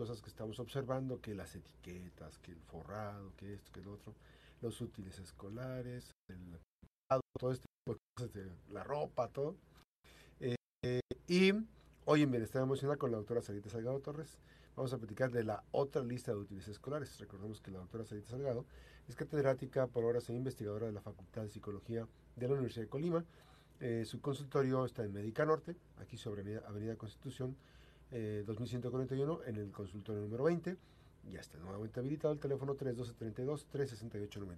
cosas que estamos observando, que las etiquetas, que el forrado, que esto, que el otro, los útiles escolares, el todo este tipo de cosas, de la ropa, todo. Eh, y hoy en Bienestar Emocional con la doctora Sarita Salgado Torres vamos a platicar de la otra lista de útiles escolares. Recordemos que la doctora Sarita Salgado es catedrática por horas e investigadora de la Facultad de Psicología de la Universidad de Colima. Eh, su consultorio está en Médica Norte, aquí sobre Avenida Constitución, eh, 2141, en el consultorio número 20. Ya está nuevamente habilitado el teléfono 312-32-368-98.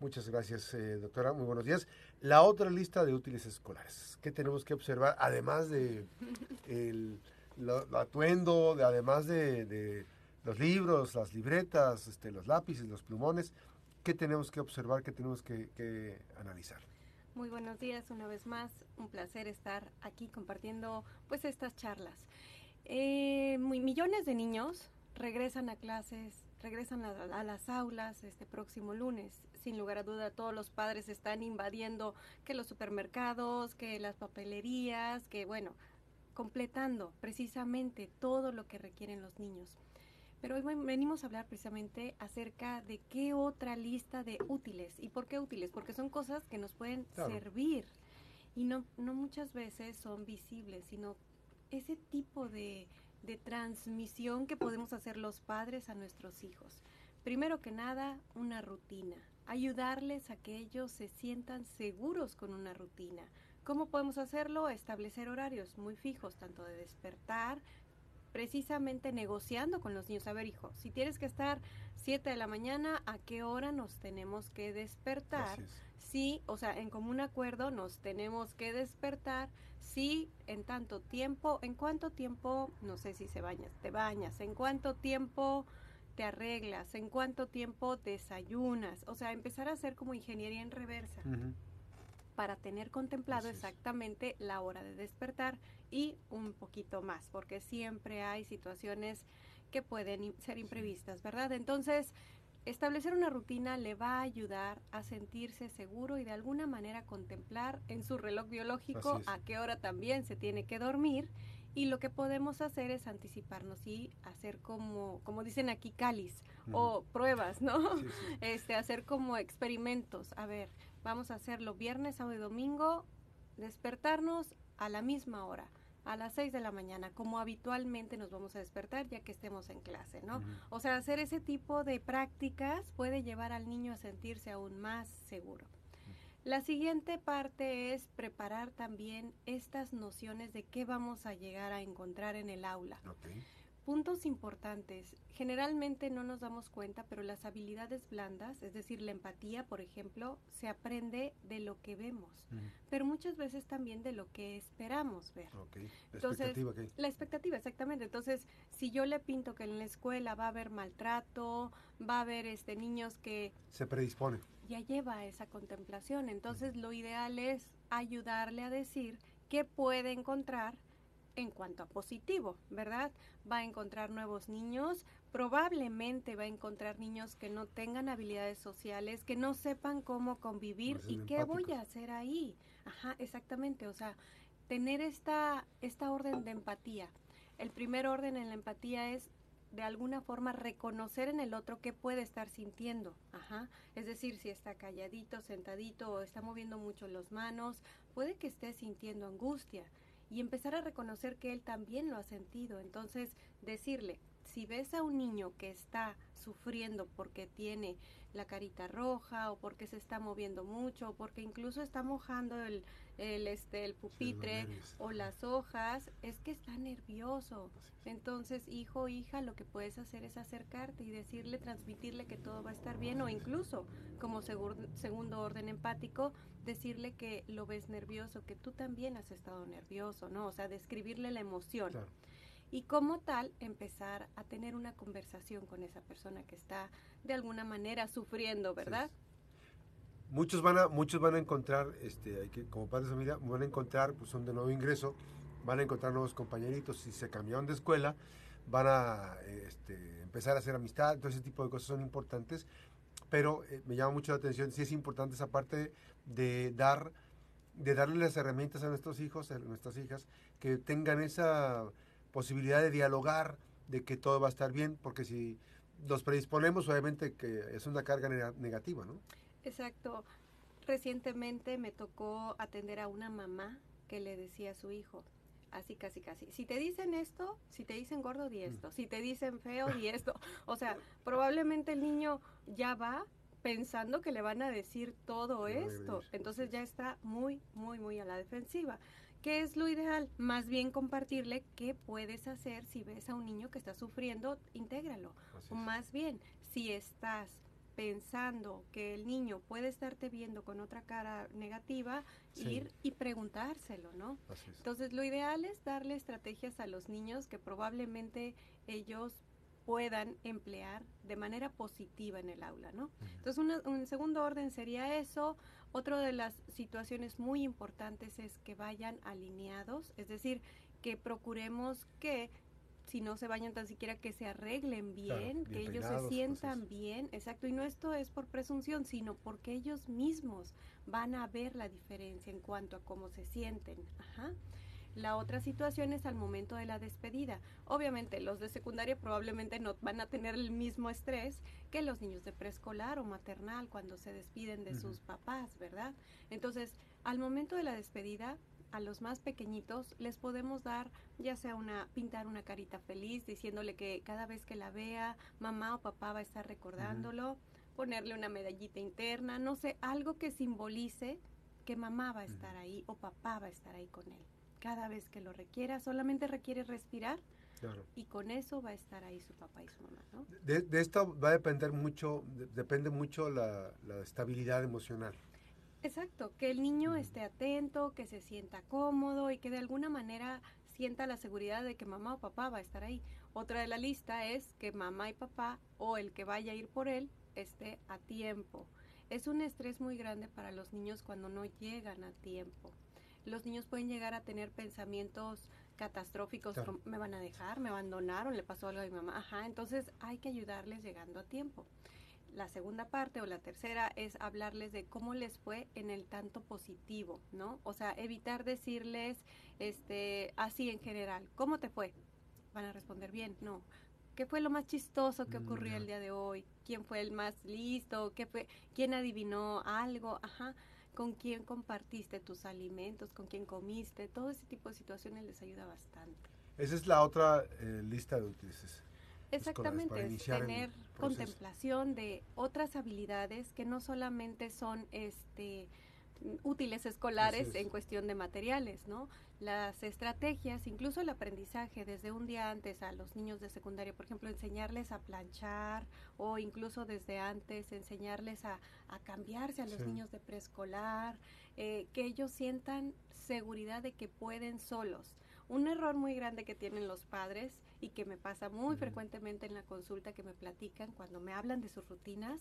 Muchas gracias, eh, doctora. Muy buenos días. La otra lista de útiles escolares. ¿Qué tenemos que observar? Además de el, atuendo, de, además de, los libros, las libretas, este, los lápices, los plumones. ¿Qué tenemos que observar? ¿Qué tenemos que, analizar? Muy buenos días una vez más. Un placer estar aquí compartiendo pues estas charlas. Eh, muy, millones de niños regresan a clases, regresan a, las aulas este próximo lunes. Sin lugar a duda, todos los padres están invadiendo que los supermercados, que las papelerías, que bueno, completando precisamente todo lo que requieren los niños. Pero hoy venimos a hablar precisamente acerca de qué otra lista de útiles. ¿Y por qué útiles? Porque son cosas que nos pueden servir y no, no muchas veces son visibles, sino ese tipo de, de transmisión que podemos hacer los padres a nuestros hijos. Primero que nada, una rutina. Ayudarles a que ellos se sientan seguros con una rutina. ¿Cómo podemos hacerlo? Establecer horarios muy fijos, tanto de despertar, precisamente negociando con los niños. A ver, hijo, si tienes que estar 7 de la mañana, ¿a qué hora nos tenemos que despertar? Sí, o sea, en común acuerdo nos tenemos que despertar sí en tanto tiempo, en cuánto tiempo, no sé si se bañas, te bañas, en cuánto tiempo te arreglas, en cuánto tiempo desayunas, o sea, empezar a hacer como ingeniería en reversa. Para tener contemplado exactamente la hora de despertar y un poquito más, porque siempre hay situaciones que pueden ser imprevistas, ¿verdad? Entonces, Establecer una rutina le va a ayudar a sentirse seguro y de alguna manera contemplar en su reloj biológico a qué hora también se tiene que dormir y lo que podemos hacer es anticiparnos y hacer como como dicen aquí cáliz o pruebas, ¿no? Este hacer como experimentos. A ver, vamos a hacerlo viernes, sábado y domingo, despertarnos a la misma hora a las 6 de la mañana, como habitualmente nos vamos a despertar ya que estemos en clase, ¿no? O sea, hacer ese tipo de prácticas puede llevar al niño a sentirse aún más seguro. La siguiente parte es preparar también estas nociones de qué vamos a llegar a encontrar en el aula puntos importantes. Generalmente no nos damos cuenta, pero las habilidades blandas, es decir, la empatía, por ejemplo, se aprende de lo que vemos, pero muchas veces también de lo que esperamos ver. La expectativa, La expectativa, exactamente. Entonces, si yo le pinto que en la escuela va a haber maltrato, va a haber este niños que se predispone. Ya lleva esa contemplación. Entonces, lo ideal es ayudarle a decir qué puede encontrar en cuanto a positivo, ¿verdad? Va a encontrar nuevos niños, probablemente va a encontrar niños que no tengan habilidades sociales, que no sepan cómo convivir y qué voy a hacer ahí. Ajá, exactamente, o sea, tener esta, esta orden de empatía. El primer orden en la empatía es de alguna forma reconocer en el otro qué puede estar sintiendo. Ajá. Es decir, si está calladito, sentadito o está moviendo mucho las manos, puede que esté sintiendo angustia y empezar a reconocer que él también lo ha sentido. Entonces, decirle, si ves a un niño que está sufriendo porque tiene la carita roja o porque se está moviendo mucho o porque incluso está mojando el, el, este, el pupitre o las hojas, es que está nervioso. Entonces, hijo o hija, lo que puedes hacer es acercarte y decirle, transmitirle que todo va a estar bien o incluso como segundo orden empático, decirle que lo ves nervioso, que tú también has estado nervioso, ¿no? O sea, describirle la emoción. Y como tal, empezar a tener una conversación con esa persona que está de alguna manera sufriendo, ¿verdad? Muchos van a, muchos van a encontrar, este, hay que, como padres de familia, van a encontrar, pues son de nuevo ingreso, van a encontrar nuevos compañeritos, si se cambiaron de escuela, van a este, empezar a hacer amistad, todo ese tipo de cosas son importantes, pero eh, me llama mucho la atención, sí es importante esa parte de dar, de darle las herramientas a nuestros hijos, a nuestras hijas, que tengan esa posibilidad de dialogar, de que todo va a estar bien, porque si nos predisponemos, obviamente que es una carga negativa, ¿no? Exacto. Recientemente me tocó atender a una mamá que le decía a su hijo, así casi casi, si te dicen esto, si te dicen gordo, di mm. esto, si te dicen feo, di esto. O sea, probablemente el niño ya va pensando que le van a decir todo esto. Entonces ya está muy, muy, muy a la defensiva. ¿Qué es lo ideal? Más bien compartirle qué puedes hacer si ves a un niño que está sufriendo, intégralo. O más bien, si estás pensando que el niño puede estarte viendo con otra cara negativa, ir y preguntárselo, ¿no? Entonces, lo ideal es darle estrategias a los niños que probablemente ellos puedan emplear de manera positiva en el aula, ¿no? Entonces, un segundo orden sería eso. Otra de las situaciones muy importantes es que vayan alineados, es decir, que procuremos que si no se bañan tan siquiera que se arreglen bien, que ellos se pues, sientan bien, exacto, y no esto es por presunción, sino porque ellos mismos van a ver la diferencia en cuanto a cómo se sienten. Ajá. La otra situación es al momento de la despedida. Obviamente los de secundaria probablemente no van a tener el mismo estrés que los niños de preescolar o maternal cuando se despiden de sus papás, ¿verdad? Entonces, al momento de la despedida, a los más pequeñitos les podemos dar ya sea una pintar una carita feliz diciéndole que cada vez que la vea mamá o papá va a estar recordándolo, ponerle una medallita interna, no sé, algo que simbolice que mamá va a estar ahí o papá va a estar ahí con él cada vez que lo requiera, solamente requiere respirar y con eso va a estar ahí su papá y su mamá, ¿no? De, esto va a depender mucho, depende mucho la, estabilidad emocional. Exacto, que el niño esté atento, que se sienta cómodo y que de alguna manera sienta la seguridad de que mamá o papá va a estar ahí. Otra de la lista es que mamá y papá o el que vaya a ir por él esté a tiempo. Es un estrés muy grande para los niños cuando no llegan a tiempo los niños pueden llegar a tener pensamientos catastróficos, me van a dejar, me abandonaron, le pasó algo a mi mamá, ajá, entonces hay que ayudarles llegando a tiempo. La segunda parte o la tercera es hablarles de cómo les fue en el tanto positivo, ¿no? O sea, evitar decirles este así en general, ¿cómo te fue? Van a responder bien, no. ¿Qué fue lo más chistoso que mm, ocurrió el día de hoy? ¿Quién fue el más listo? ¿Qué fue? ¿Quién adivinó algo? Ajá con quién compartiste tus alimentos, con quién comiste, todo ese tipo de situaciones les ayuda bastante. Esa es la otra eh, lista de útiles. Exactamente, es tener contemplación de otras habilidades que no solamente son este útiles escolares en cuestión de materiales, ¿no? Las estrategias, incluso el aprendizaje desde un día antes a los niños de secundaria, por ejemplo, enseñarles a planchar o incluso desde antes enseñarles a, cambiarse a los niños de preescolar, eh, que ellos sientan seguridad de que pueden solos. Un error muy grande que tienen los padres y que me pasa muy frecuentemente en la consulta que me platican cuando me hablan de sus rutinas,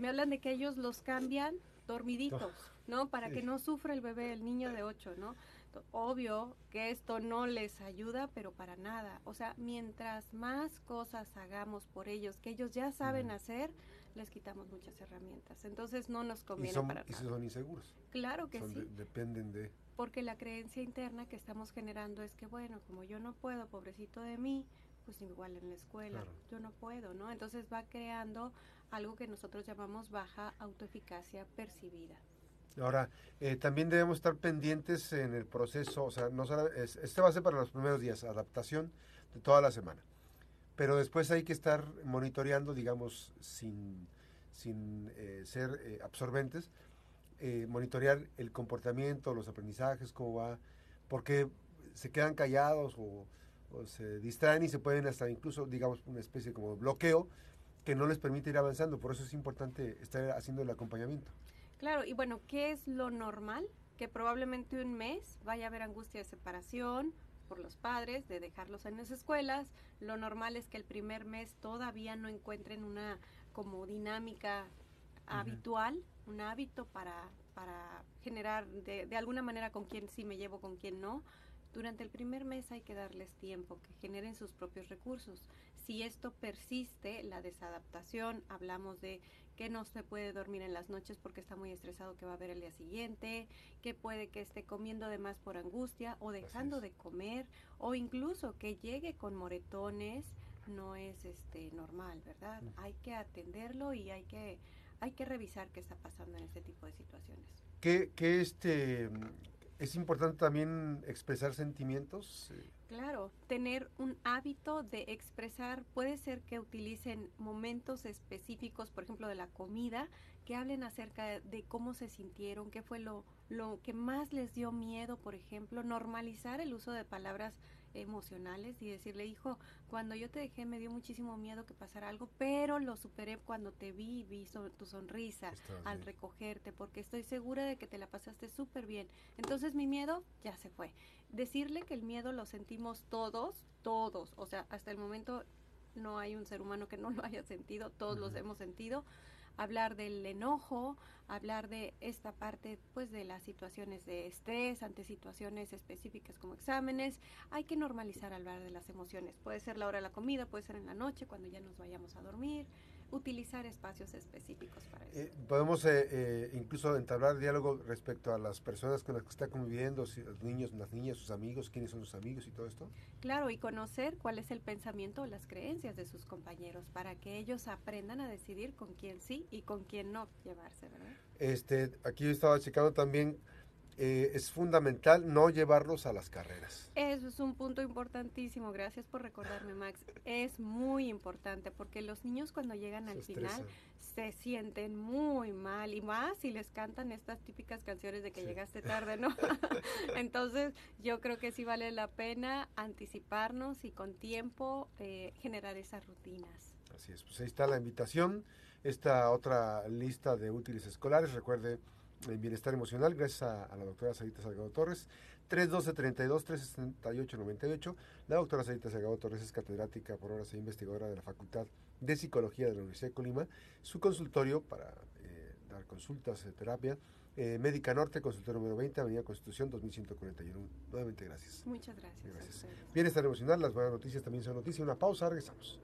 me hablan de que ellos los cambian dormiditos, ¿no? Para que no sufra el bebé, el niño de 8, ¿no? Obvio que esto no les ayuda, pero para nada. O sea, mientras más cosas hagamos por ellos que ellos ya saben hacer, les quitamos muchas herramientas. Entonces no nos conviene para nada. ¿Y son inseguros? Claro que sí. dependen de... Porque la creencia interna que estamos generando es que, bueno, como yo no puedo, pobrecito de mí, pues igual en la escuela, yo no puedo, ¿no? Entonces va creando algo que nosotros llamamos baja autoeficacia percibida. Ahora, eh, también debemos estar pendientes en el proceso, o sea, no este va a ser para los primeros días, adaptación de toda la semana. Pero después hay que estar monitoreando, digamos, sin, sin eh, ser eh, absorbentes, monitorear el comportamiento, los aprendizajes, cómo va, porque se quedan callados o, o se distraen y se pueden hasta incluso, digamos, una especie como bloqueo que no les permite ir avanzando. Por eso es importante estar haciendo el acompañamiento. Claro, y bueno, ¿qué es lo normal? Que probablemente un mes vaya a haber angustia de separación por los padres, de dejarlos en las escuelas. Lo normal es que el primer mes todavía no encuentren una como dinámica habitual, un hábito para, para generar de, de alguna manera con quién sí me llevo, con quién no. Durante el primer mes hay que darles tiempo, que generen sus propios recursos. Si esto persiste, la desadaptación, hablamos de que no se puede dormir en las noches porque está muy estresado que va a ver el día siguiente, que puede que esté comiendo de más por angustia o dejando de comer o incluso que llegue con moretones, no es este normal, ¿verdad? Hay que atenderlo y hay que hay que revisar qué está pasando en este tipo de situaciones. ¿Qué, qué este es importante también expresar sentimientos? Claro, tener un hábito de expresar, puede ser que utilicen momentos específicos, por ejemplo, de la comida, que hablen acerca de cómo se sintieron, qué fue lo, lo que más les dio miedo, por ejemplo, normalizar el uso de palabras emocionales y decirle, hijo, cuando yo te dejé me dio muchísimo miedo que pasara algo, pero lo superé cuando te vi, vi tu sonrisa al recogerte, porque estoy segura de que te la pasaste súper bien. Entonces mi miedo ya se fue. Decirle que el miedo lo sentimos todos, todos, o sea, hasta el momento no hay un ser humano que no lo haya sentido, todos los hemos sentido hablar del enojo, hablar de esta parte pues de las situaciones de estrés ante situaciones específicas como exámenes. Hay que normalizar hablar de las emociones. Puede ser la hora de la comida, puede ser en la noche cuando ya nos vayamos a dormir utilizar espacios específicos para eso. Eh, podemos eh, eh, incluso entablar diálogo respecto a las personas con las que está conviviendo, los niños, las niñas, sus amigos, quiénes son sus amigos y todo esto. Claro, y conocer cuál es el pensamiento o las creencias de sus compañeros para que ellos aprendan a decidir con quién sí y con quién no llevarse, ¿verdad? Este, aquí yo estaba checando también eh, es fundamental no llevarlos a las carreras. Eso es un punto importantísimo, gracias por recordarme Max. Es muy importante porque los niños cuando llegan al final se sienten muy mal y más si les cantan estas típicas canciones de que llegaste tarde, ¿no? Entonces yo creo que sí vale la pena anticiparnos y con tiempo eh, generar esas rutinas. Así es, pues ahí está la invitación, esta otra lista de útiles escolares, recuerde en bienestar emocional, gracias a, la doctora Sarita Salgado Torres. 312-32-368-98. La doctora Sarita Salgado Torres es catedrática por horas e investigadora de la Facultad de Psicología de la Universidad de Colima. Su consultorio para eh, dar consultas de terapia, eh, Médica Norte, consultorio número 20, Avenida Constitución 2141. Nuevamente gracias. Muchas gracias. Gracias. Bienestar emocional, las buenas noticias también son noticias. Una pausa, regresamos.